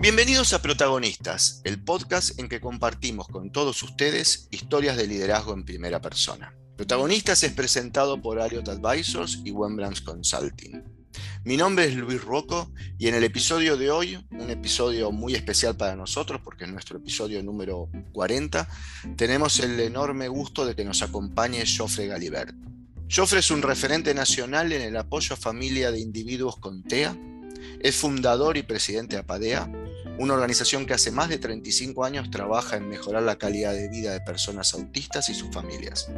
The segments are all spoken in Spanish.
Bienvenidos a Protagonistas, el podcast en que compartimos con todos ustedes historias de liderazgo en primera persona. Protagonistas es presentado por Ariot Advisors y Wembrands Consulting. Mi nombre es Luis Rocco y en el episodio de hoy, un episodio muy especial para nosotros porque es nuestro episodio número 40, tenemos el enorme gusto de que nos acompañe Joffre Galibert. Joffre es un referente nacional en el apoyo a familia de individuos con TEA, es fundador y presidente de APADEA, una organización que hace más de 35 años trabaja en mejorar la calidad de vida de personas autistas y sus familias.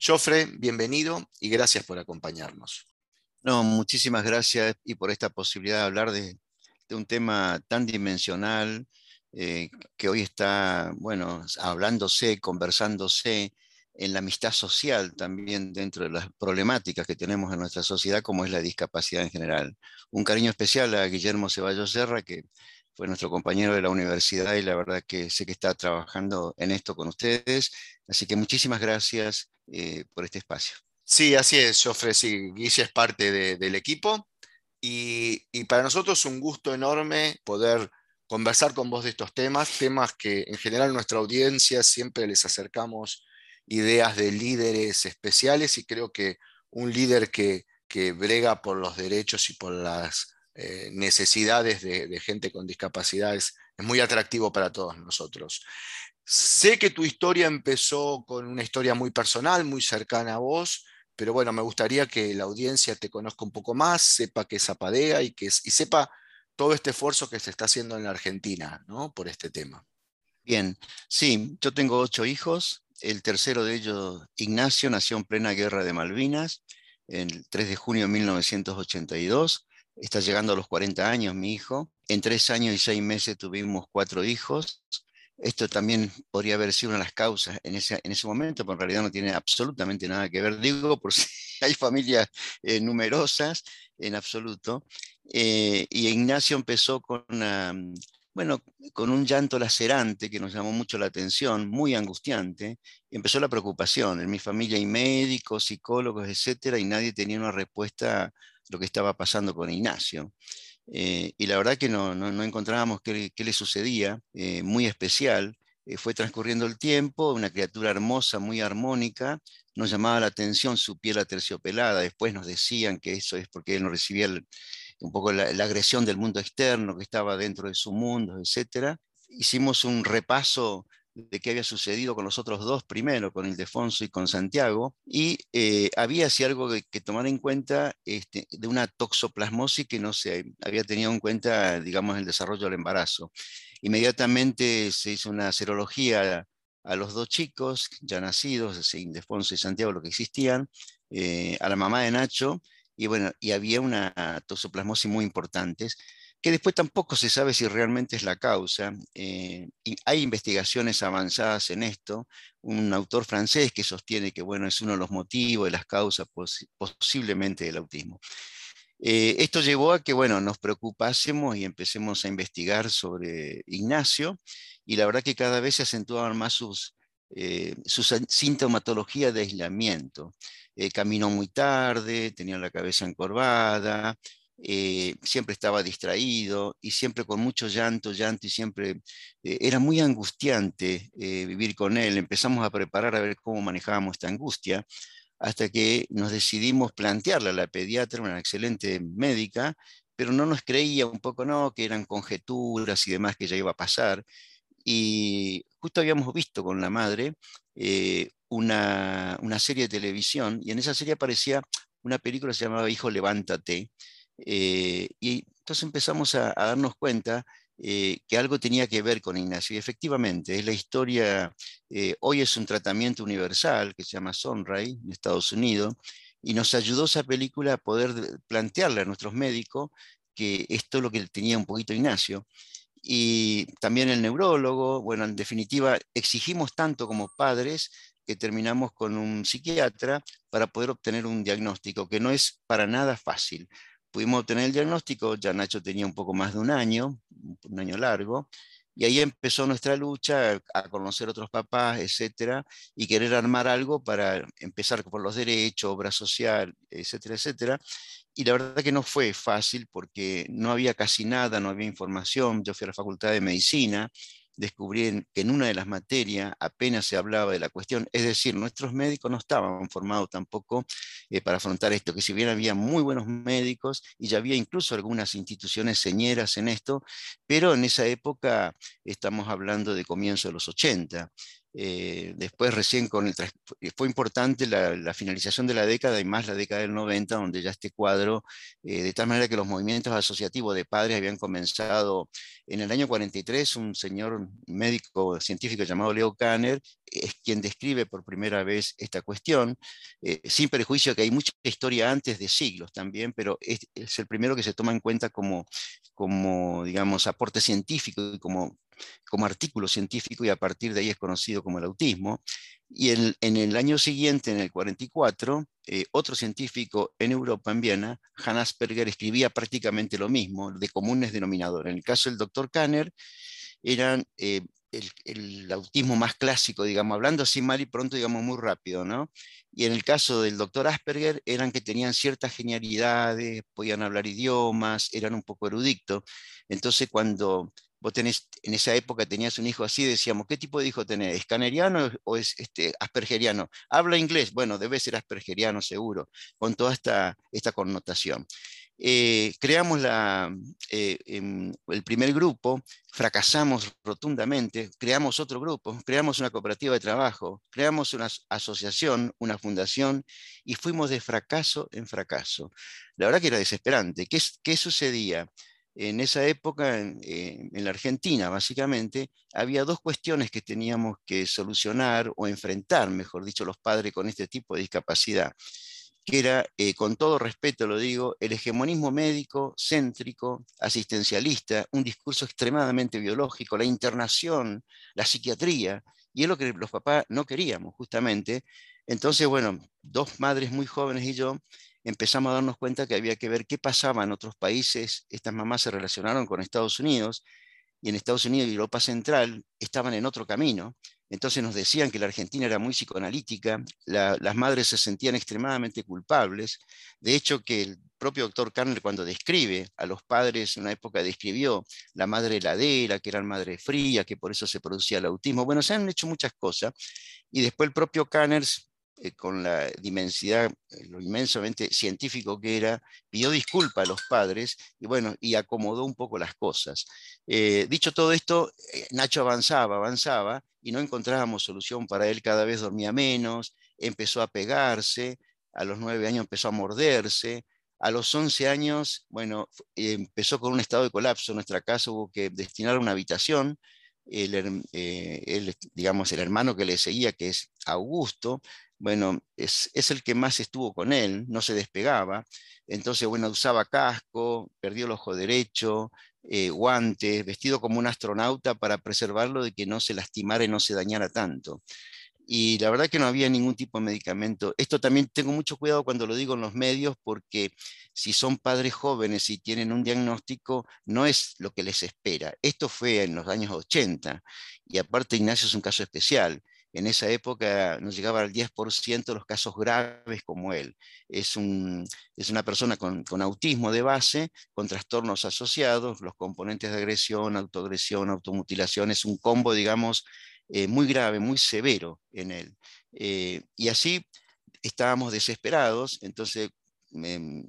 Joffre, bienvenido y gracias por acompañarnos. No, muchísimas gracias y por esta posibilidad de hablar de, un tema tan dimensional eh, que hoy está, bueno, hablándose, conversándose en la amistad social también dentro de las problemáticas que tenemos en nuestra sociedad, como es la discapacidad en general. Un cariño especial a Guillermo Ceballos Serra, que fue nuestro compañero de la universidad y la verdad que sé que está trabajando en esto con ustedes. Así que muchísimas gracias eh, por este espacio. Sí, así es, Jofre, sí, Guille es parte del equipo y, y para nosotros es un gusto enorme poder conversar con vos de estos temas, temas que en general nuestra audiencia siempre les acercamos ideas de líderes especiales y creo que un líder que, brega por los derechos y por las eh, necesidades de, gente con discapacidades es muy atractivo para todos nosotros. Sé que tu historia empezó con una historia muy personal, muy cercana a vos, pero bueno, me gustaría que la audiencia te conozca un poco más, sepa que es Apadea y, que y sepa todo este esfuerzo que se está haciendo en la Argentina ¿no? por este tema. Bien, sí, yo tengo ocho hijos, el tercero de ellos, Ignacio, nació en plena guerra de Malvinas, el 3 de junio de 1982. Está llegando a los 40 años mi hijo. En tres años y seis meses tuvimos cuatro hijos. Esto también podría haber sido una de las causas en ese, en ese momento, pero en realidad no tiene absolutamente nada que ver. Digo, por si hay familias eh, numerosas, en absoluto. Eh, y Ignacio empezó con bueno, con un llanto lacerante que nos llamó mucho la atención, muy angustiante, empezó la preocupación. En mi familia hay médicos, psicólogos, etcétera, y nadie tenía una respuesta a lo que estaba pasando con Ignacio. Eh, y la verdad que no, no, encontrábamos qué, le sucedía, eh, muy especial. Eh, fue transcurriendo el tiempo, una criatura hermosa, muy armónica, nos llamaba la atención su piel aterciopelada, después nos decían que eso es porque él no recibía el, un poco la, agresión del mundo externo que estaba dentro de su mundo, etc. Hicimos un repaso de qué había sucedido con los otros dos primero, con Ildefonso y con Santiago, y eh, había así algo que, tomar en cuenta este, de una toxoplasmosis que no se había tenido en cuenta, digamos, el desarrollo del embarazo. Inmediatamente se hizo una serología a los dos chicos ya nacidos, Ildefonso y Santiago, lo que existían, eh, a la mamá de Nacho, y bueno, y había una toxoplasmosis muy importante, que después tampoco se sabe si realmente es la causa. Eh, y hay investigaciones avanzadas en esto. Un autor francés que sostiene que bueno, es uno de los motivos de las causas posiblemente del autismo. Eh, esto llevó a que bueno, nos preocupásemos y empecemos a investigar sobre Ignacio, y la verdad que cada vez se acentuaban más sus, eh, su sintomatología de aislamiento. Eh, caminó muy tarde, tenía la cabeza encorvada, eh, siempre estaba distraído y siempre con mucho llanto, llanto y siempre era muy angustiante vivir con él. Empezamos a preparar a ver cómo manejábamos esta angustia hasta que nos decidimos plantearla a la pediatra, una excelente médica, pero no nos creía un poco, no, que eran conjeturas y demás que ya iba a pasar. Y justo habíamos visto con la madre eh, una, serie de televisión y en esa serie aparecía una película que se llamaba Hijo, levántate. Eh, y entonces empezamos a, darnos cuenta eh, que algo tenía que ver con Ignacio. Y efectivamente, es la historia, hoy es un tratamiento universal que se llama Sonray en Estados Unidos, y nos ayudó esa película a poder plantearle a nuestros médicos que esto es lo que tenía un poquito Ignacio y también el neurólogo. Bueno, en definitiva, exigimos tanto como padres que terminamos con un psiquiatra para poder obtener un diagnóstico, que no es para nada fácil. Pudimos obtener el diagnóstico, ya Nacho tenía un poco más de un año, un año largo, Y ahí empezó nuestra lucha a conocer otros papás, etcétera, y querer armar algo para empezar por los derechos, obra social, etcétera, etcétera. Y la verdad que no fue fácil porque no había casi nada, no había información. Yo fui a la Facultad de Medicina, descubrí que en una de las materias apenas se hablaba de la cuestión, es decir, nuestros médicos no estaban formados tampoco eh, para afrontar esto, que si bien había muy buenos médicos y ya había incluso algunas instituciones señeras en esto, pero en esa época estamos hablando de comienzo de los 80. Eh, después recién con el, fue importante la, finalización de la década y más la década del 90, donde ya este cuadro, eh, de tal manera que los movimientos asociativos de padres habían comenzado en el año 43, un señor médico científico llamado Leo Kanner es quien describe por primera vez esta cuestión, eh, sin perjuicio que hay mucha historia antes de siglos también, pero es, es, el primero que se toma en cuenta como, como digamos, aporte científico y como como artículo científico y a partir de ahí es conocido como el autismo. Y en, el año siguiente, en el 44, eh, otro científico en Europa, en Viena, Hans Asperger, escribía prácticamente lo mismo, de comunes denominadores. En el caso del doctor Kanner, eran eh, el, autismo más clásico, digamos, hablando así mal y pronto, digamos, muy rápido, ¿no? Y en el caso del doctor Asperger, eran que tenían ciertas genialidades, podían hablar idiomas, eran un poco eruditos. Entonces, cuando vos tenés, en esa época tenías un hijo así, decíamos, ¿qué tipo de hijo tenés? ¿Escaneriano o es este, aspergeriano? ¿Habla inglés? Bueno, debe ser aspergeriano seguro, con toda esta, esta connotación. Eh, creamos la, eh, em, el primer grupo, fracasamos rotundamente, creamos otro grupo, creamos una cooperativa de trabajo, creamos una asociación, una fundación y fuimos de fracaso en fracaso. La verdad que era desesperante. ¿Qué, qué sucedía? En esa época, en, la Argentina básicamente, había dos cuestiones que teníamos que solucionar o enfrentar, mejor dicho, los padres con este tipo de discapacidad, que era, eh, con todo respeto lo digo, el hegemonismo médico, céntrico, asistencialista, un discurso extremadamente biológico, la internación, la psiquiatría, y es lo que los papás no queríamos justamente. Entonces, bueno, dos madres muy jóvenes y yo empezamos a darnos cuenta que había que ver qué pasaba en otros países. Estas mamás se relacionaron con Estados Unidos y en Estados Unidos y Europa Central estaban en otro camino. Entonces nos decían que la Argentina era muy psicoanalítica, las madres se sentían extremadamente culpables. De hecho, que el propio doctor Carner cuando describe a los padres, en una época describió la madre heladera, que eran madre fría, que por eso se producía el autismo. Bueno, se han hecho muchas cosas. Y después el propio Canners eh, con la dimensidad, eh, lo inmensamente científico que era, pidió disculpa a los padres y bueno, y acomodó un poco las cosas. Eh, dicho todo esto, Nacho avanzaba, avanzaba y no encontrábamos solución para él, cada vez dormía menos, empezó a pegarse, a los nueve años empezó a morderse, a los once años, bueno, empezó con un estado de colapso, en nuestra casa hubo que destinar una habitación, digamos, el hermano que le seguía, que es Augusto, bueno, es, el que más estuvo con él, no se despegaba, entonces, bueno, usaba casco, perdió el ojo derecho, eh, guantes, vestido como un astronauta para preservarlo de que no se lastimara y no se dañara tanto. Y la verdad que no había ningún tipo de medicamento. Esto también tengo mucho cuidado cuando lo digo en los medios porque si son padres jóvenes y tienen un diagnóstico, no es lo que les espera. Esto fue en los años 80 y aparte Ignacio es un caso especial en esa época nos llegaba al 10% los casos graves como él. Es una persona con, autismo de base, con trastornos asociados, los componentes de agresión, autoagresión, automutilación, es un combo, digamos, eh, muy grave, muy severo en él. Eh, y así estábamos desesperados, entonces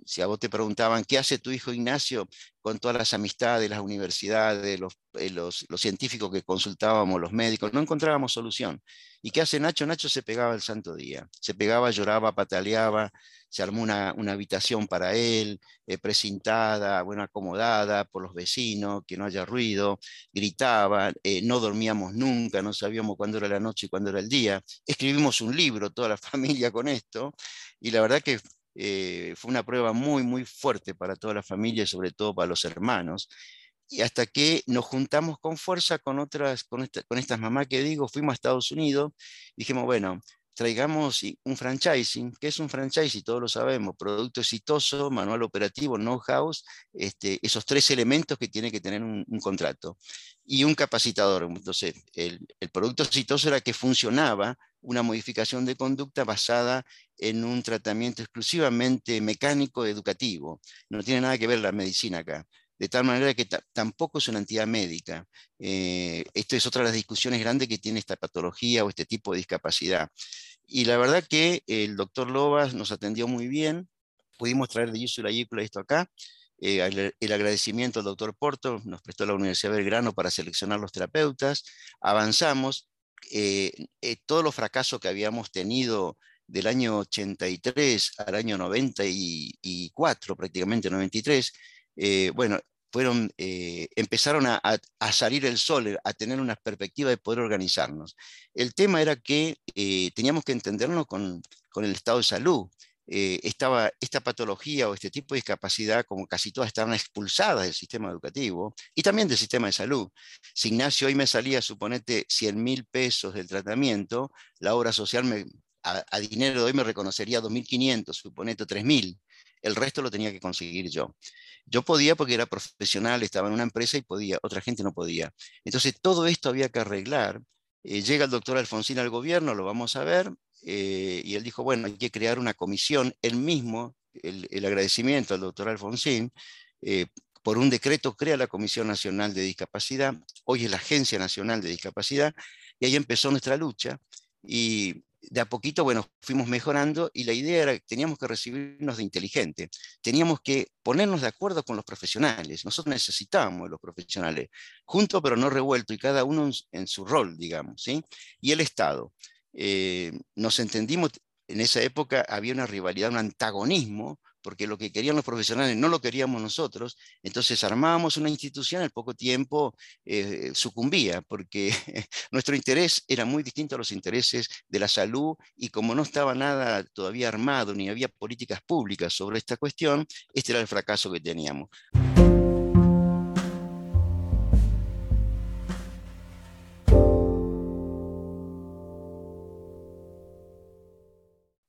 si a vos te preguntaban, ¿qué hace tu hijo Ignacio con todas las amistades, las universidades, los, eh, los, los, científicos que consultábamos, los médicos? No encontrábamos solución. ¿Y qué hace Nacho? Nacho se pegaba el santo día. Se pegaba, lloraba, pataleaba, se armó una, una habitación para él, eh, precintada, bueno, acomodada por los vecinos, que no haya ruido, gritaba, eh, no dormíamos nunca, no sabíamos cuándo era la noche y cuándo era el día. Escribimos un libro, toda la familia con esto, y la verdad que eh, fue una prueba muy, muy fuerte para toda la familia y sobre todo para los hermanos. Y hasta que nos juntamos con fuerza con otras, con, estas mamás que digo, fuimos a Estados Unidos, dijimos, bueno, traigamos un franchising. ¿Qué es un franchising? Todos lo sabemos, producto exitoso, manual operativo, know-how, este, esos tres elementos que tiene que tener un, contrato. Y un capacitador. Entonces, el, el producto exitoso era que funcionaba una modificación de conducta basada en un tratamiento exclusivamente mecánico educativo. No tiene nada que ver la medicina acá de tal manera que tampoco es una entidad médica. Eh, esto es otra de las discusiones grandes que tiene esta patología o este tipo de discapacidad. Y la verdad que el doctor Lobas nos atendió muy bien, pudimos traer de Yusu la esto acá, eh, el, agradecimiento al doctor Porto, nos prestó la Universidad Belgrano para seleccionar los terapeutas, avanzamos, eh, todos los fracasos que habíamos tenido del año 83 al año 94, prácticamente 93, bueno, fueron, eh, empezaron a, salir el sol, a tener una perspectiva de poder organizarnos. El tema era que eh, teníamos que entendernos con, el estado de salud. Eh, estaba esta patología o este tipo de discapacidad, como casi todas, estaban expulsadas del sistema educativo y también del sistema de salud. Si Ignacio hoy me salía, suponete, 100 mil pesos del tratamiento, la obra social me, a, dinero de hoy me reconocería 2.500, suponete 3.000. El resto lo tenía que conseguir yo. Yo podía porque era profesional, estaba en una empresa y podía, otra gente no podía. Entonces todo esto había que arreglar. Eh, llega el doctor Alfonsín al gobierno, lo vamos a ver, eh, y él dijo, bueno, hay que crear una comisión. Él mismo, el, agradecimiento al doctor Alfonsín, eh, por un decreto crea la Comisión Nacional de Discapacidad, hoy es la Agencia Nacional de Discapacidad, y ahí empezó nuestra lucha. Y de a poquito, bueno, fuimos mejorando y la idea era que teníamos que recibirnos de inteligente, teníamos que ponernos de acuerdo con los profesionales, nosotros necesitábamos los profesionales, juntos pero no revueltos y cada uno en, su rol, digamos, ¿sí? Y el Estado. Eh, nos entendimos, en esa época había una rivalidad, un antagonismo porque lo que querían los profesionales no lo queríamos nosotros, entonces armábamos una institución, al poco tiempo eh, sucumbía, porque nuestro interés era muy distinto a los intereses de la salud y como no estaba nada todavía armado ni había políticas públicas sobre esta cuestión, este era el fracaso que teníamos.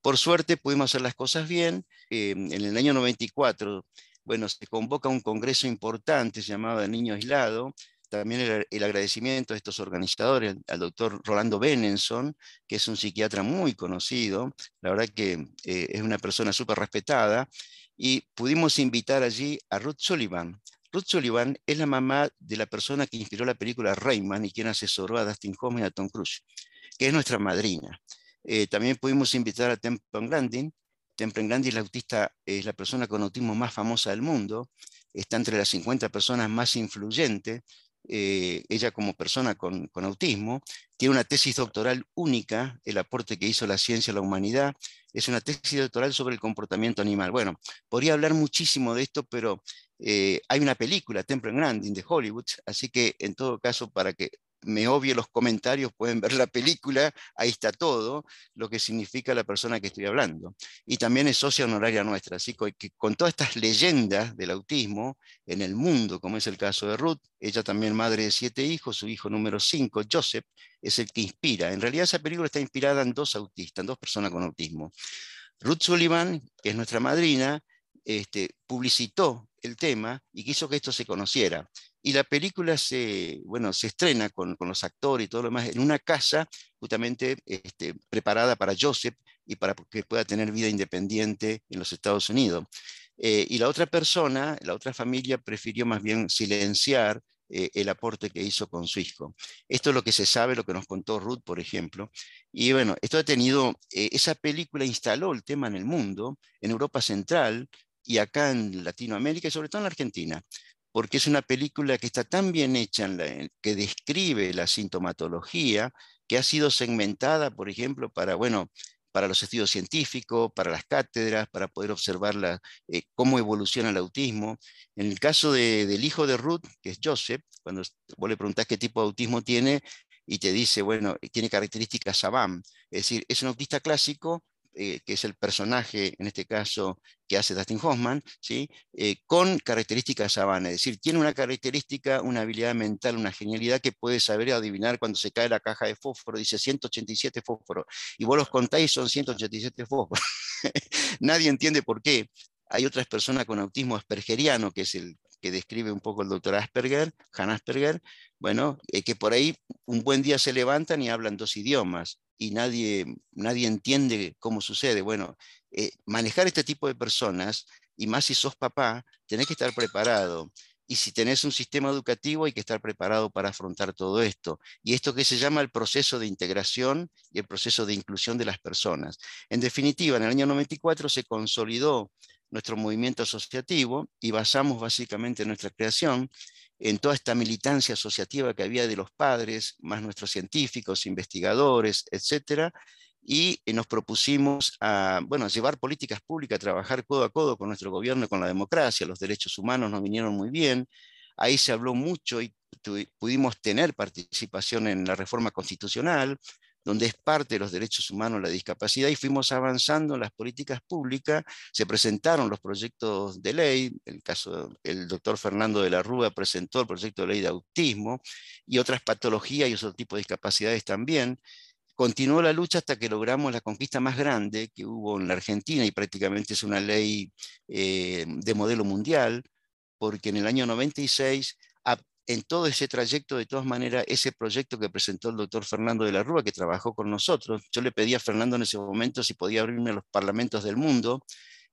Por suerte pudimos hacer las cosas bien. Em, en el año 94, bueno, se convoca un congreso importante llamado El Niño Aislado. También el, agradecimiento a estos organizadores, al doctor Rolando Benenson, que es un psiquiatra muy conocido, la verdad que eh, es una persona súper respetada, y pudimos invitar allí a Ruth Sullivan. Ruth Sullivan es la mamá de la persona que inspiró la película Rayman y quien asesoró a Dustin Hoffman y a Tom Cruise, que es nuestra madrina. Eh, también pudimos invitar a Temple Grandin. Temple Grandin es la autista, es la persona con autismo más famosa del mundo. Está entre las 50 personas más influyentes. Eh, ella como persona con, con, autismo, tiene una tesis doctoral única, el aporte que hizo la ciencia a la humanidad, es una tesis doctoral sobre el comportamiento animal. Bueno, podría hablar muchísimo de esto, pero eh, hay una película, Temple Grandin, de Hollywood, así que en todo caso, para que me obvio los comentarios, pueden ver la película, ahí está todo, lo que significa la persona que estoy hablando. Y también es socia honoraria nuestra, así que con todas estas leyendas del autismo en el mundo, como es el caso de Ruth, ella también madre de siete hijos, su hijo número cinco, Joseph, es el que inspira. En realidad esa película está inspirada en dos autistas, en dos personas con autismo. Ruth Sullivan, que es nuestra madrina, este, publicitó el tema y quiso que esto se conociera. Y la película se, bueno, se estrena con, los actores y todo lo demás en una casa justamente este, preparada para Joseph y para que pueda tener vida independiente en los Estados Unidos. Eh, y la otra persona, la otra familia, prefirió más bien silenciar eh, el aporte que hizo con su hijo. Esto es lo que se sabe, lo que nos contó Ruth, por ejemplo. Y bueno, esto ha tenido, eh, esa película instaló el tema en el mundo, en Europa Central y acá en Latinoamérica y sobre todo en la Argentina porque es una película que está tan bien hecha, que describe la sintomatología, que ha sido segmentada, por ejemplo, para, bueno, para los estudios científicos, para las cátedras, para poder observar eh, cómo evoluciona el autismo. En el caso del hijo de Ruth, que es Joseph, cuando vos le preguntás qué tipo de autismo tiene, y te dice, bueno, tiene características SABAM, es decir, es un autista clásico, eh, que es el personaje, en este caso, que hace Dustin Hoffman, ¿sí? Eh, con características Savannah. Es decir, tiene una característica, una habilidad mental, una genialidad que puede saber adivinar cuando se cae la caja de fósforo, dice 187 fósforos, y vos los contáis son 187 fósforos. Nadie entiende por qué. Hay otras personas con autismo aspergeriano, que es el que describe un poco el doctor Asperger, Han Asperger, bueno, eh, que por ahí un buen día se levantan y hablan dos idiomas y nadie, nadie entiende cómo sucede. Bueno, eh, manejar este tipo de personas, y más si sos papá, tenés que estar preparado. Y si tenés un sistema educativo, hay que estar preparado para afrontar todo esto. Y esto que se llama el proceso de integración y el proceso de inclusión de las personas. En definitiva, en el año 94 se consolidó nuestro movimiento asociativo y basamos básicamente nuestra creación en toda esta militancia asociativa que había de los padres, más nuestros científicos, investigadores, etcétera, y eh, nos propusimos a bueno, llevar políticas públicas, trabajar codo a codo con nuestro gobierno con la democracia. Los derechos humanos nos vinieron muy bien. Ahí se habló mucho y pudimos tener participación en la reforma constitucional donde es parte de los derechos humanos la discapacidad, y fuimos avanzando en las políticas públicas, se presentaron los proyectos de ley, el caso el doctor Fernando de la Rúa presentó el proyecto de ley de autismo, y otras patologías y otro tipo de discapacidades también. Continuó la lucha hasta que logramos la conquista más grande que hubo en la Argentina, y prácticamente es una ley eh, de modelo mundial, porque en el año 96 en todo ese trayecto, de todas maneras, ese proyecto que presentó el doctor Fernando de la Rúa, que trabajó con nosotros, yo le pedí a Fernando en ese momento si podía abrirme a los parlamentos del mundo.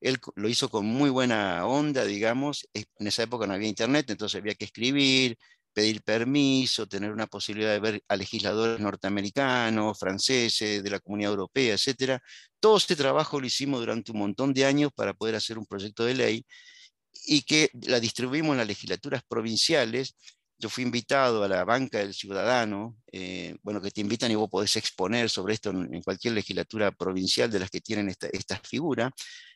Él lo hizo con muy buena onda, digamos. En esa época no había internet, entonces había que escribir, pedir permiso, tener una posibilidad de ver a legisladores norteamericanos, franceses, de la comunidad europea, etc. Todo este trabajo lo hicimos durante un montón de años para poder hacer un proyecto de ley y que la distribuimos en las legislaturas provinciales yo fui invitado a la banca del ciudadano, eh, bueno, que te invitan y vos podés exponer sobre esto en, cualquier legislatura provincial de las que tienen esta, esta, figura.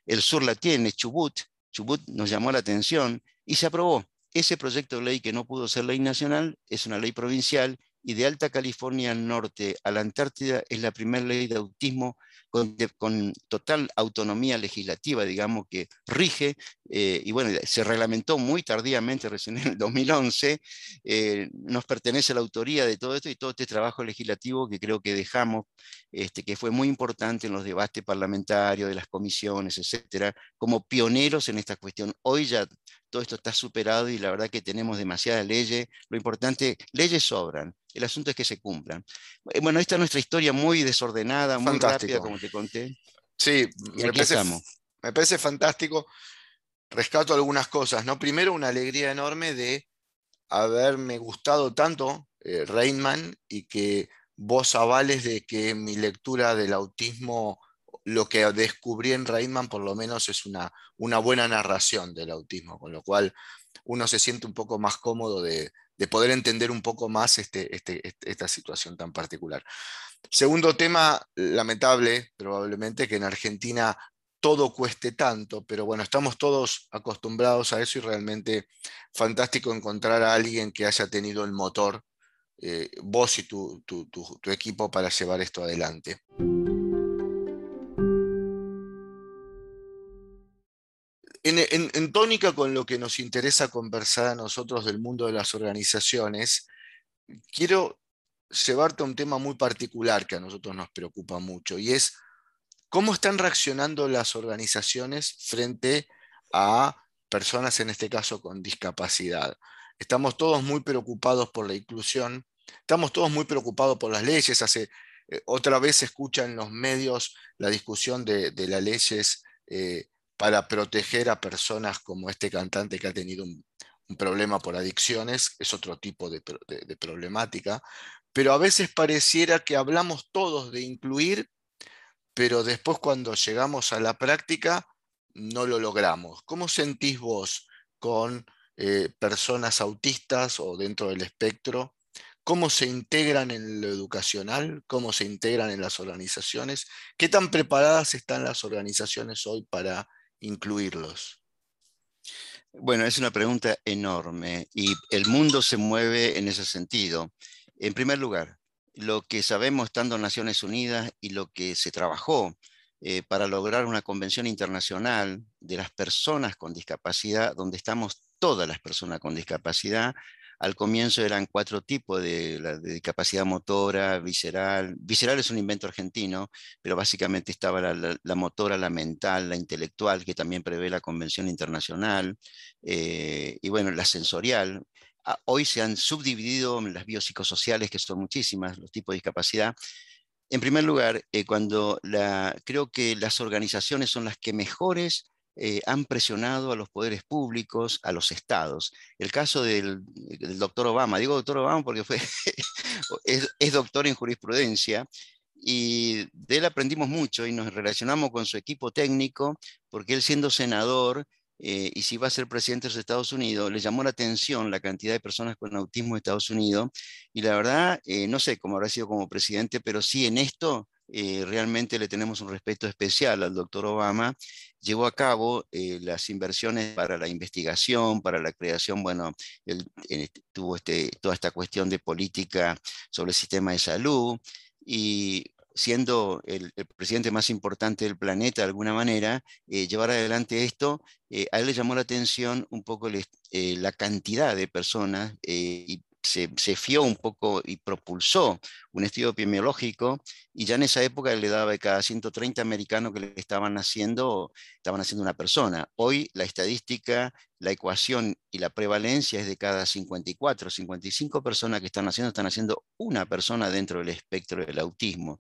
El sur la tiene, Chubut, Chubut nos llamó la atención y se aprobó. Ese proyecto de ley que no pudo ser ley nacional es una ley provincial y de Alta California al norte a la Antártida es la primera ley de autismo con, total autonomía legislativa, digamos, que rige, eh, y bueno, se reglamentó muy tardíamente, recién en el 2011, eh, nos pertenece la autoría de todo esto y todo este trabajo legislativo que creo que dejamos, este, que fue muy importante en los debates parlamentarios, de las comisiones, etcétera, como pioneros en esta cuestión. Hoy ya todo esto está superado y la verdad que tenemos demasiadas leyes. Lo importante, leyes sobran, el asunto es que se cumplan. Eh, bueno, esta es nuestra historia muy desordenada, muy rápida, como te conté. Sí, me parece, me parece, fantástico. Rescato algunas cosas, ¿no? Primero, una alegría enorme de haberme gustado tanto eh, y que vos avales de que mi lectura del autismo lo que descubrí en Reitman por lo menos es una, una buena narración del autismo, con lo cual uno se siente un poco más cómodo de, poder entender un poco más este, este, esta situación tan particular. Segundo tema, lamentable probablemente que en Argentina todo cueste tanto, pero bueno, estamos todos acostumbrados a eso y realmente fantástico encontrar a alguien que haya tenido el motor, eh, vos y tu, tu equipo para llevar esto adelante. En, tónica con lo que nos interesa conversar a nosotros del mundo de las organizaciones, quiero llevarte a un tema muy particular que a nosotros nos preocupa mucho y es cómo están reaccionando las organizaciones frente a personas, en este caso, con discapacidad. Estamos todos muy preocupados por la inclusión, estamos todos muy preocupados por las leyes. Hace, eh, otra vez se escucha en los medios la discusión de, las leyes eh, para proteger a personas como este cantante que ha tenido un, problema por adicciones, es otro tipo de, problemática, pero a veces pareciera que hablamos todos de incluir, pero después cuando llegamos a la práctica no lo logramos. ¿Cómo sentís vos con eh, personas autistas o dentro del espectro? ¿Cómo se integran en lo educacional? ¿Cómo se integran en las organizaciones? ¿Qué tan preparadas están las organizaciones hoy para incluirlos? Bueno, es una pregunta enorme y el mundo se mueve en ese sentido. En primer lugar, lo que sabemos estando en Naciones Unidas y lo que se trabajó eh, para lograr una convención internacional de las personas con discapacidad, donde estamos todas las personas con discapacidad, al comienzo eran cuatro tipos de, discapacidad motora, visceral. Visceral es un invento argentino, pero básicamente estaba la, motora, la mental, la intelectual, que también prevé la Convención Internacional, eh, y bueno, la sensorial. Ah, hoy se han subdividido en las biopsicosociales, que son muchísimas, los tipos de discapacidad. En primer lugar, eh, cuando la, creo que las organizaciones son las que mejores eh, han presionado a los poderes públicos, a los estados. El caso del, doctor Obama, digo doctor Obama porque fue, es, doctor en jurisprudencia y de él aprendimos mucho y nos relacionamos con su equipo técnico porque él siendo senador eh, y si va a ser presidente de los Estados Unidos, le llamó la atención la cantidad de personas con autismo en Estados Unidos y la verdad, eh, no sé cómo habrá sido como presidente, pero sí en esto eh, realmente le tenemos un respeto especial al doctor Obama. Llevó a cabo eh, las inversiones para la investigación, para la creación, bueno, él, tuvo este, toda esta cuestión de política sobre el sistema de salud y siendo el, presidente más importante del planeta de alguna manera, eh, llevar adelante esto, a él le llamó la atención un poco la cantidad de personas y se, fió un poco y propulsó un estudio epidemiológico y ya en esa época le daba de cada 130 americanos que le estaban haciendo, estaban haciendo una persona. Hoy la estadística, la ecuación y la prevalencia es de cada 54, 55 personas que están haciendo, están haciendo una persona dentro del espectro del autismo.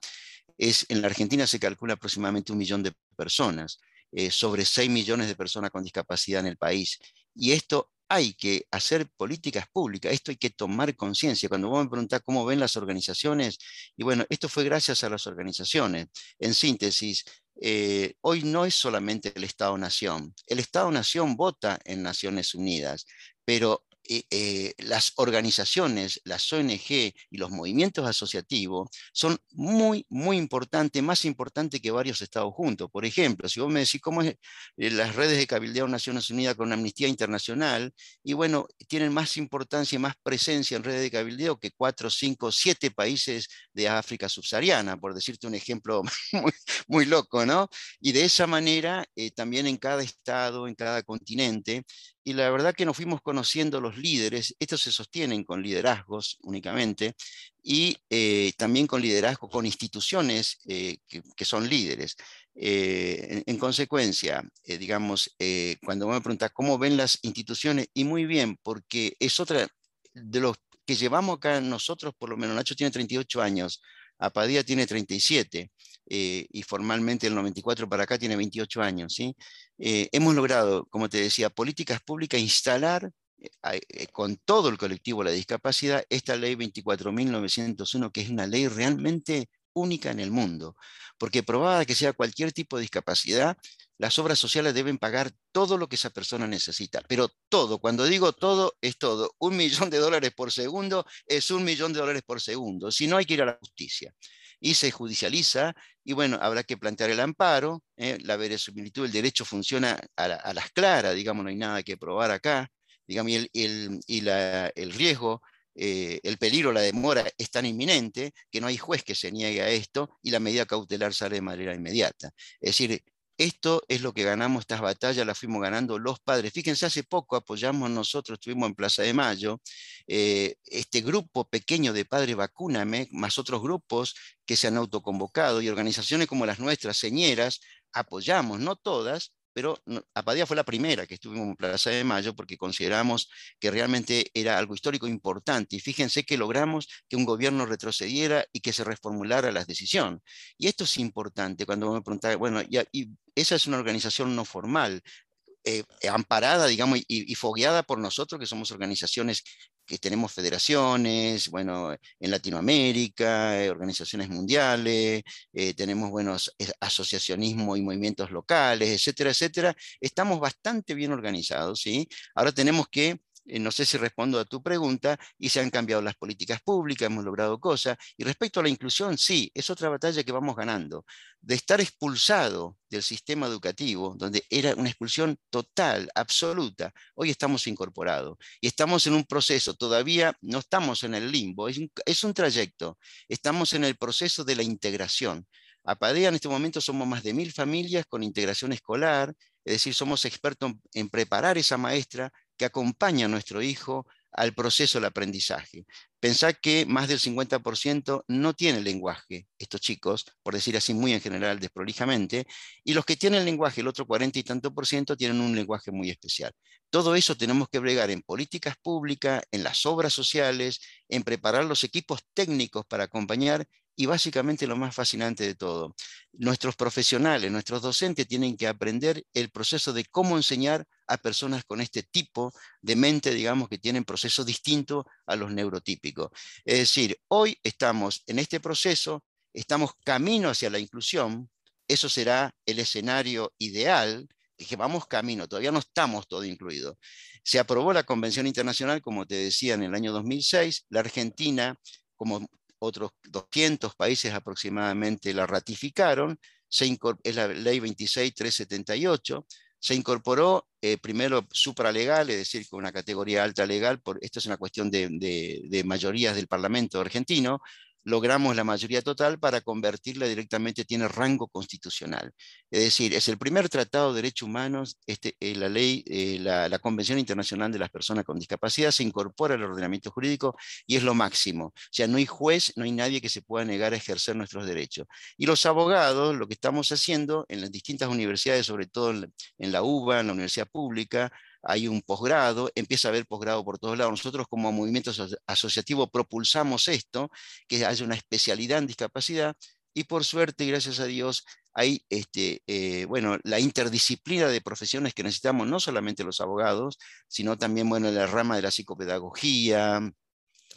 Es, en la Argentina se calcula aproximadamente un millón de personas, eh, sobre 6 millones de personas con discapacidad en el país. Y esto hay que hacer políticas públicas, esto hay que tomar conciencia. Cuando vos me preguntás cómo ven las organizaciones, y bueno, esto fue gracias a las organizaciones. En síntesis, eh, hoy no es solamente el Estado-Nación. El Estado-Nación vota en Naciones Unidas, pero eh, eh, las organizaciones, las ONG y los movimientos asociativos son muy, muy importantes, más importantes que varios estados juntos. Por ejemplo, si vos me decís cómo es eh, las redes de cabildeo Naciones Unidas con Amnistía Internacional, y bueno, tienen más importancia y más presencia en redes de cabildeo que cuatro, cinco, siete países de África subsahariana, por decirte un ejemplo muy, muy loco, ¿no? Y de esa manera, también en cada estado, en cada continente, y la verdad que nos fuimos conociendo los líderes, estos se sostienen con liderazgos únicamente, y eh, también con liderazgo, con instituciones eh, que, son líderes. Eh, en, consecuencia, digamos, cuando me pregunta cómo ven las instituciones, y muy bien, porque es otra de los que llevamos acá nosotros, por lo menos Nacho tiene 38 años, Apadía tiene 37 y formalmente el 94 para acá tiene 28 años. ¿sí? Eh, hemos logrado, como te decía, políticas públicas, instalar eh, eh, con todo el colectivo de la discapacidad esta ley 24.901, que es una ley realmente única en el mundo, porque probada que sea cualquier tipo de discapacidad, las obras sociales deben pagar todo lo que esa persona necesita, pero todo, cuando digo todo, es todo. Un millón de dólares por segundo es un millón de dólares por segundo, si no hay que ir a la justicia y se judicializa y bueno, habrá que plantear el amparo, ¿eh? la verosimilitud, el derecho funciona a, las claras, digamos, no hay nada que probar acá, digamos, y el, y el riesgo, eh, el peligro, la demora es tan inminente que no hay juez que se niegue a esto y la medida cautelar sale de manera inmediata. Es decir, esto es lo que ganamos, estas batallas las fuimos ganando los padres. Fíjense, hace poco apoyamos nosotros, estuvimos en Plaza de Mayo, eh, este grupo pequeño de Padres Vacúname, más otros grupos que se han autoconvocado y organizaciones como las nuestras, señeras, apoyamos, no todas, pero Apadía fue la primera que estuvimos en Plaza de Mayo porque consideramos que realmente era algo histórico importante. Y fíjense que logramos que un gobierno retrocediera y que se reformulara la decisión. Y esto es importante cuando me preguntaba, bueno, y esa es una organización no formal. Eh, amparada, digamos, y, fogueada por nosotros, que somos organizaciones que tenemos federaciones, bueno, en Latinoamérica, eh, organizaciones mundiales, eh, tenemos buenos asociacionismo y movimientos locales, etcétera, etcétera. Estamos bastante bien organizados, ¿sí? Ahora tenemos que no sé si respondo a tu pregunta, y se han cambiado las políticas públicas, hemos logrado cosas. Y respecto a la inclusión, sí, es otra batalla que vamos ganando. De estar expulsado del sistema educativo, donde era una expulsión total, absoluta, hoy estamos incorporados. Y estamos en un proceso, todavía no estamos en el limbo, es un, es un trayecto, estamos en el proceso de la integración. APADEA en este momento somos más de mil familias con integración escolar, es decir, somos expertos en preparar esa maestra que acompaña a nuestro hijo al proceso del aprendizaje. Pensar que más del 50% no tiene lenguaje, estos chicos, por decir así muy en general, desprolijamente, y los que tienen lenguaje, el otro 40 y tanto por ciento, tienen un lenguaje muy especial. Todo eso tenemos que bregar en políticas públicas, en las obras sociales, en preparar los equipos técnicos para acompañar y básicamente lo más fascinante de todo, nuestros profesionales, nuestros docentes tienen que aprender el proceso de cómo enseñar a personas con este tipo de mente, digamos, que tienen procesos distintos a los neurotípicos. Es decir, hoy estamos en este proceso, estamos camino hacia la inclusión, eso será el escenario ideal, que vamos camino, todavía no estamos todo incluido. Se aprobó la Convención Internacional, como te decía, en el año 2006, la Argentina, como otros 200 países aproximadamente la ratificaron, se es la ley 26378, se incorporó eh, primero supralegal, es decir, con una categoría alta legal, por, esto es una cuestión de, de mayorías del Parlamento argentino, logramos la mayoría total para convertirla directamente, tiene rango constitucional. Es decir, es el primer tratado de derechos humanos, este, eh, la ley, eh, la, la, Convención Internacional de las Personas con Discapacidad se incorpora al ordenamiento jurídico y es lo máximo. O sea, no hay juez, no hay nadie que se pueda negar a ejercer nuestros derechos. Y los abogados, lo que estamos haciendo en las distintas universidades, sobre todo en la UBA, en la universidad pública, hay un posgrado, empieza a haber posgrado por todos lados. Nosotros como movimiento asociativo propulsamos esto, que haya una especialidad en discapacidad y por suerte, gracias a Dios, hay este, eh, bueno, la interdisciplina de profesiones que necesitamos, no solamente los abogados, sino también bueno, la rama de la psicopedagogía,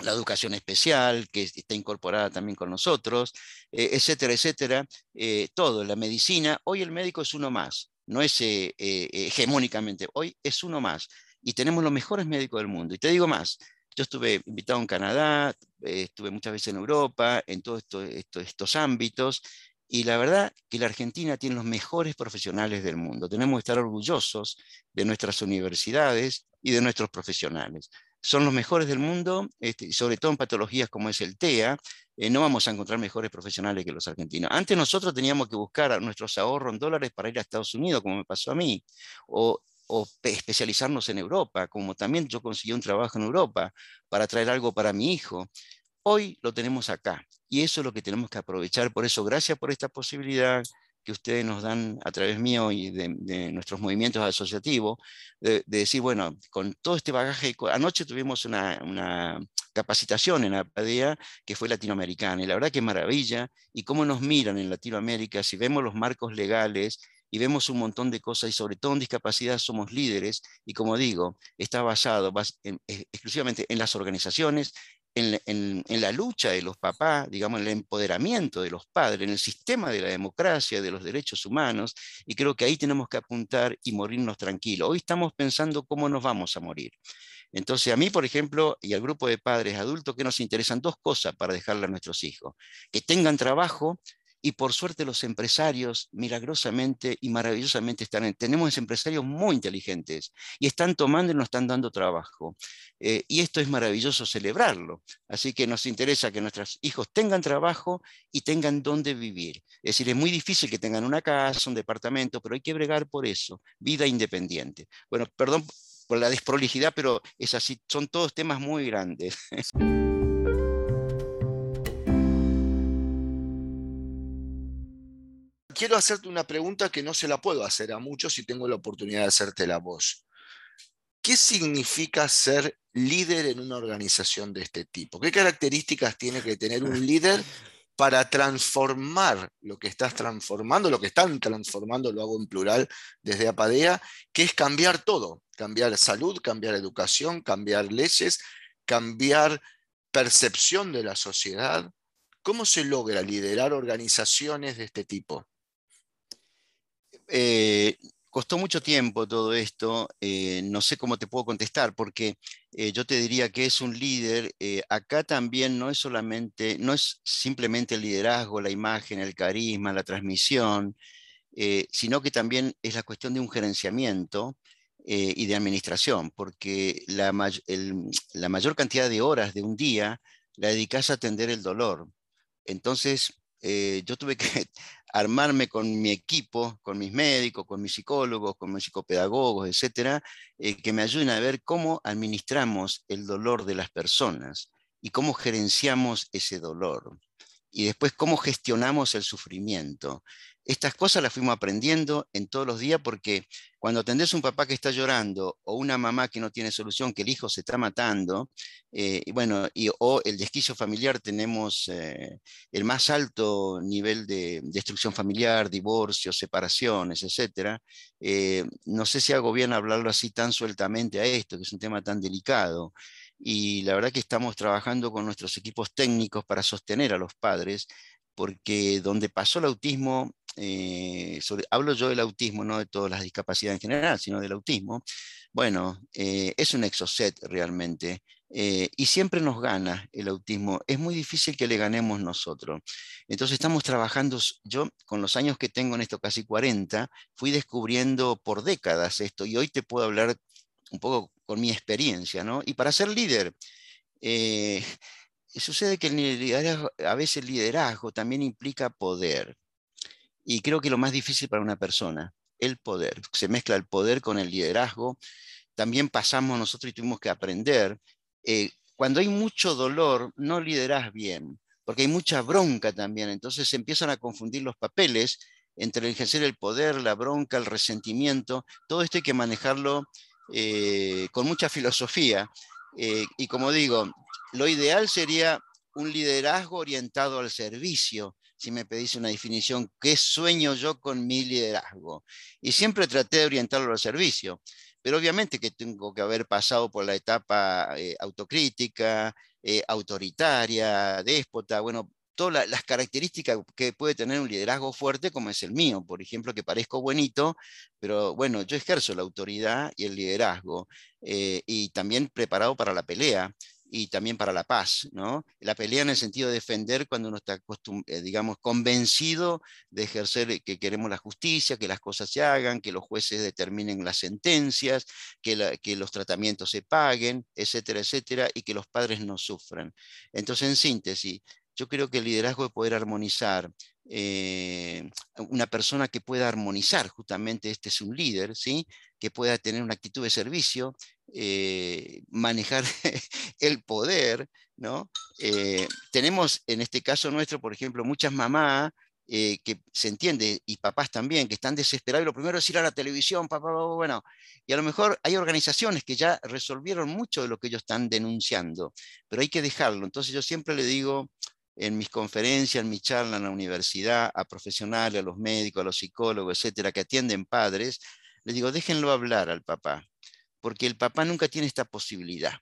la educación especial, que está incorporada también con nosotros, eh, etcétera, etcétera, eh, todo, la medicina. Hoy el médico es uno más no es eh, eh, hegemónicamente, hoy es uno más y tenemos los mejores médicos del mundo. Y te digo más, yo estuve invitado en Canadá, eh, estuve muchas veces en Europa, en todos esto, estos ámbitos, y la verdad que la Argentina tiene los mejores profesionales del mundo. Tenemos que estar orgullosos de nuestras universidades y de nuestros profesionales son los mejores del mundo, este, sobre todo en patologías como es el TEA, eh, no vamos a encontrar mejores profesionales que los argentinos. Antes nosotros teníamos que buscar nuestros ahorros en dólares para ir a Estados Unidos, como me pasó a mí, o, o especializarnos en Europa, como también yo conseguí un trabajo en Europa para traer algo para mi hijo. Hoy lo tenemos acá y eso es lo que tenemos que aprovechar. Por eso, gracias por esta posibilidad que ustedes nos dan a través mío y de, nuestros movimientos asociativos, de, decir, bueno, con todo este bagaje, anoche tuvimos una, capacitación en la PADEA que fue latinoamericana, y la verdad que maravilla, y cómo nos miran en Latinoamérica, si vemos los marcos legales y vemos un montón de cosas, y sobre todo en discapacidad somos líderes, y como digo, está basado exclusivamente en las organizaciones, en, la lucha de los papás, digamos, en el empoderamiento de los padres, en el sistema de la democracia, de los derechos humanos, y creo que ahí tenemos que apuntar y morirnos tranquilos. Hoy estamos pensando cómo nos vamos a morir. Entonces, a mí, por ejemplo, y al grupo de padres adultos, que nos interesan dos cosas para dejarle a nuestros hijos. Que tengan trabajo y por suerte los empresarios milagrosamente y maravillosamente están, tenemos empresarios muy inteligentes y están tomando y nos están dando trabajo. Eh, y esto es maravilloso celebrarlo. Así que nos interesa que nuestros hijos tengan trabajo y tengan dónde vivir. Es decir, es muy difícil que tengan una casa, un departamento, pero hay que bregar por eso, vida independiente. Bueno, perdón por la desprolijidad, pero es así, son todos temas muy grandes. quiero hacerte una pregunta que no se la puedo hacer a muchos y tengo la oportunidad de hacerte la voz. ¿Qué significa ser líder en una organización de este tipo? ¿Qué características tiene que tener un líder para transformar lo que estás transformando, lo que están transformando, lo hago en plural desde Apadea, que es cambiar todo, cambiar salud, cambiar educación, cambiar leyes, cambiar percepción de la sociedad. ¿Cómo se logra liderar organizaciones de este tipo? Eh, costó mucho tiempo todo esto, eh, no sé cómo te puedo contestar, porque eh, yo te diría que es un líder, acá también no es solamente, no es simplemente el liderazgo, la imagen, el carisma, la transmisión, sino que también es la cuestión de un gerenciamiento y de administración, porque la, la mayor cantidad de horas de un día la dedicas a atender el dolor. Entonces, yo tuve que armarme con mi equipo, con mis médicos, con mis psicólogos, con mis psicopedagogos, etcétera, eh, que me ayuden a ver cómo administramos el dolor de las personas y cómo gerenciamos ese dolor y después cómo gestionamos el sufrimiento. Estas cosas las fuimos aprendiendo en todos los días porque cuando atendés a un papá que está llorando o una mamá que no tiene solución, que el hijo se está matando, eh, bueno, o el desquicio familiar, tenemos eh, el más alto nivel de destrucción familiar, divorcios, separaciones, etc. Eh, no sé si hago bien hablarlo así tan sueltamente a esto, que es un tema tan delicado y la verdad que estamos trabajando con nuestros equipos técnicos para sostener a los padres, porque donde pasó el autismo, eh, hablo yo del autismo, no de todas las discapacidades en general, sino del autismo, bueno, eh, es un exocet realmente. Eh, y siempre nos gana el autismo. Es muy difícil que le ganemos nosotros. Entonces estamos trabajando, yo con los años que tengo en esto, casi 40, fui descubriendo por décadas esto y hoy te puedo hablar un poco con mi experiencia, ¿no? Y para ser líder, sucede que a veces el liderazgo también implica poder. Y creo que lo más difícil para una persona, el poder. Se mezcla el poder con el liderazgo. También pasamos nosotros y tuvimos que aprender. Eh, cuando hay mucho dolor, no liderás bien, porque hay mucha bronca también. Entonces se empiezan a confundir los papeles entre el ejercer el poder, la bronca, el resentimiento. Todo esto hay que manejarlo eh, con mucha filosofía. Eh, y como digo, lo ideal sería un liderazgo orientado al servicio, si me pedís una definición, ¿qué sueño yo con mi liderazgo? Y siempre traté de orientarlo al servicio, pero obviamente que tengo que haber pasado por la etapa eh, autocrítica, autoritaria, déspota, bueno, todas las características que puede tener un liderazgo fuerte como es el mío, por ejemplo, que parezco buenito, pero bueno, yo ejerzo la autoridad y el liderazgo eh, y también preparado para la pelea y también para la paz, ¿no? La pelea en el sentido de defender cuando uno está, eh, digamos, convencido de ejercer que queremos la justicia, que las cosas se hagan, que los jueces determinen las sentencias, que, que los tratamientos se paguen, etcétera, etcétera, y que los padres no sufran. Entonces, en síntesis, yo creo que el liderazgo de poder armonizar, eh, una persona que pueda armonizar, justamente este es un líder, ¿sí? que pueda tener una actitud de servicio, eh, manejar el poder. ¿no? Eh, tenemos en este caso nuestro, por ejemplo, muchas mamás que se entiende, y papás también, que están desesperados, y lo primero es ir a la televisión, papá, bueno, y a lo mejor hay organizaciones que ya resolvieron mucho de lo que ellos están denunciando, pero hay que dejarlo. Entonces yo siempre le digo en mis conferencias, en mi charla en la universidad, a profesionales, a los médicos, a los psicólogos, etcétera, que atienden padres, les digo, déjenlo hablar al papá, porque el papá nunca tiene esta posibilidad.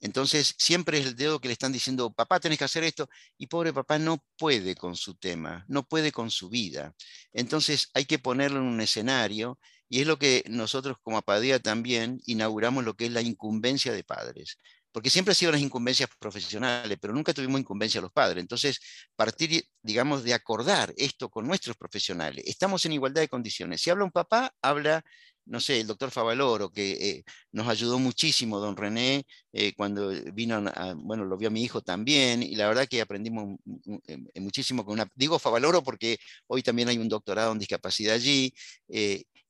Entonces, siempre es el dedo que le están diciendo, papá, tenés que hacer esto, y pobre papá no puede con su tema, no puede con su vida. Entonces, hay que ponerlo en un escenario, y es lo que nosotros como Apadía también inauguramos lo que es la incumbencia de padres porque siempre ha sido las incumbencias profesionales, pero nunca tuvimos incumbencia los padres. Entonces, partir, digamos, de acordar esto con nuestros profesionales. Estamos en igualdad de condiciones. Si habla un papá, habla, no sé, el doctor Favaloro, que eh, nos ayudó muchísimo, don René, eh, cuando vino, bueno, lo vio a mi hijo también, y la verdad que aprendimos eh, muchísimo con una, digo Favaloro porque hoy también hay un doctorado en discapacidad allí,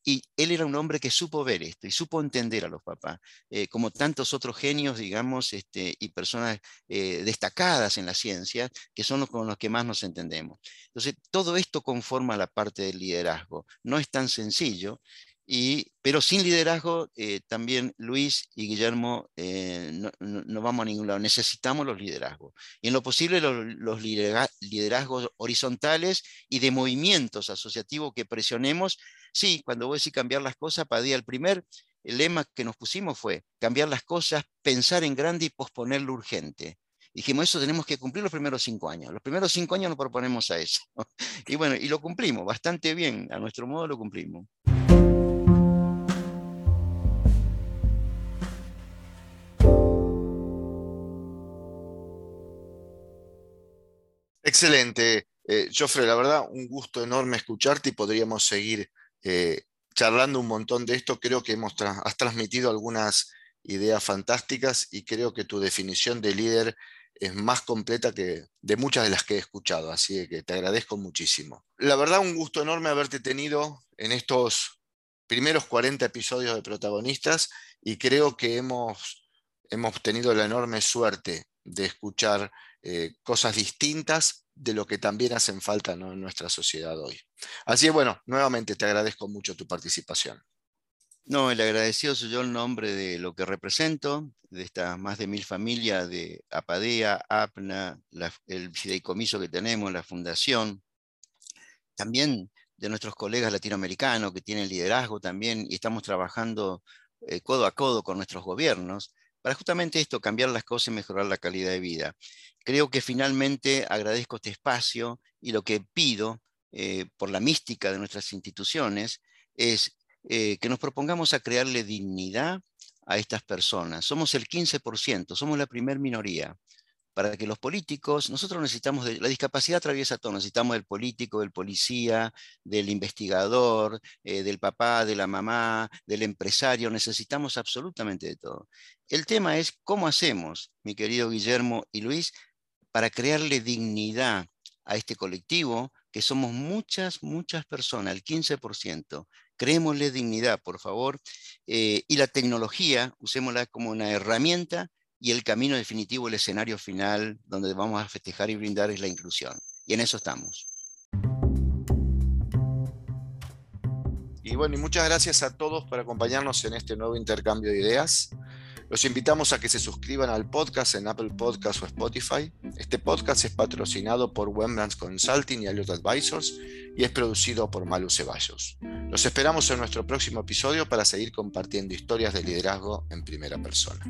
y él era un hombre que supo ver esto y supo entender a los papás, eh, como tantos otros genios, digamos, este, y personas eh, destacadas en la ciencia, que son los con los que más nos entendemos. Entonces, todo esto conforma la parte del liderazgo. No es tan sencillo, y, pero sin liderazgo, eh, también Luis y Guillermo no, no, vamos a ningún lado. Necesitamos los liderazgos. Y en lo posible los, los liderazgos horizontales y de movimientos asociativos que presionemos Sí, cuando voy a decir cambiar las cosas, Padilla, el primer lema que nos pusimos fue cambiar las cosas, pensar en grande y posponer lo urgente. Dijimos, eso tenemos que cumplir los primeros cinco años. Los primeros cinco años nos proponemos a eso. Y bueno, y lo cumplimos bastante bien, a nuestro modo lo cumplimos. Excelente. Eh, la verdad, un gusto enorme escucharte y podríamos seguir eh, charlando un montón de esto, creo que hemos has transmitido algunas ideas fantásticas y creo que tu definición de líder es más completa que de muchas de las que he escuchado, así que te agradezco muchísimo. La verdad, un gusto enorme haberte tenido en estos primeros 40 episodios de protagonistas y creo que hemos, hemos tenido la enorme suerte de escuchar eh, cosas distintas de lo que también hacen falta en nuestra sociedad hoy. Así que bueno, nuevamente te agradezco mucho tu participación. No, el agradecido soy yo el nombre de lo que represento, de estas más de mil familias de Apadea, APNA, el fideicomiso que tenemos, la fundación, también de nuestros colegas latinoamericanos que tienen liderazgo también y estamos trabajando eh, codo a codo con nuestros gobiernos para justamente esto, cambiar las cosas y mejorar la calidad de vida. Creo que finalmente agradezco este espacio y lo que pido eh, por la mística de nuestras instituciones es eh, que nos propongamos a crearle dignidad a estas personas. Somos el 15%, somos la primer minoría. Para que los políticos, nosotros necesitamos, de, la discapacidad atraviesa todo, necesitamos del político, del policía, del investigador, eh, del papá, de la mamá, del empresario, necesitamos absolutamente de todo. El tema es cómo hacemos, mi querido Guillermo y Luis, para crearle dignidad a este colectivo, que somos muchas, muchas personas, el 15%, Creémosle dignidad, por favor. Eh, y la tecnología, usémosla como una herramienta y el camino definitivo, el escenario final donde vamos a festejar y brindar es la inclusión. Y en eso estamos. Y bueno, y muchas gracias a todos por acompañarnos en este nuevo intercambio de ideas. Los invitamos a que se suscriban al podcast en Apple Podcasts o Spotify. Este podcast es patrocinado por Wembrands Consulting y Elliot Advisors y es producido por Malu Ceballos. Los esperamos en nuestro próximo episodio para seguir compartiendo historias de liderazgo en primera persona.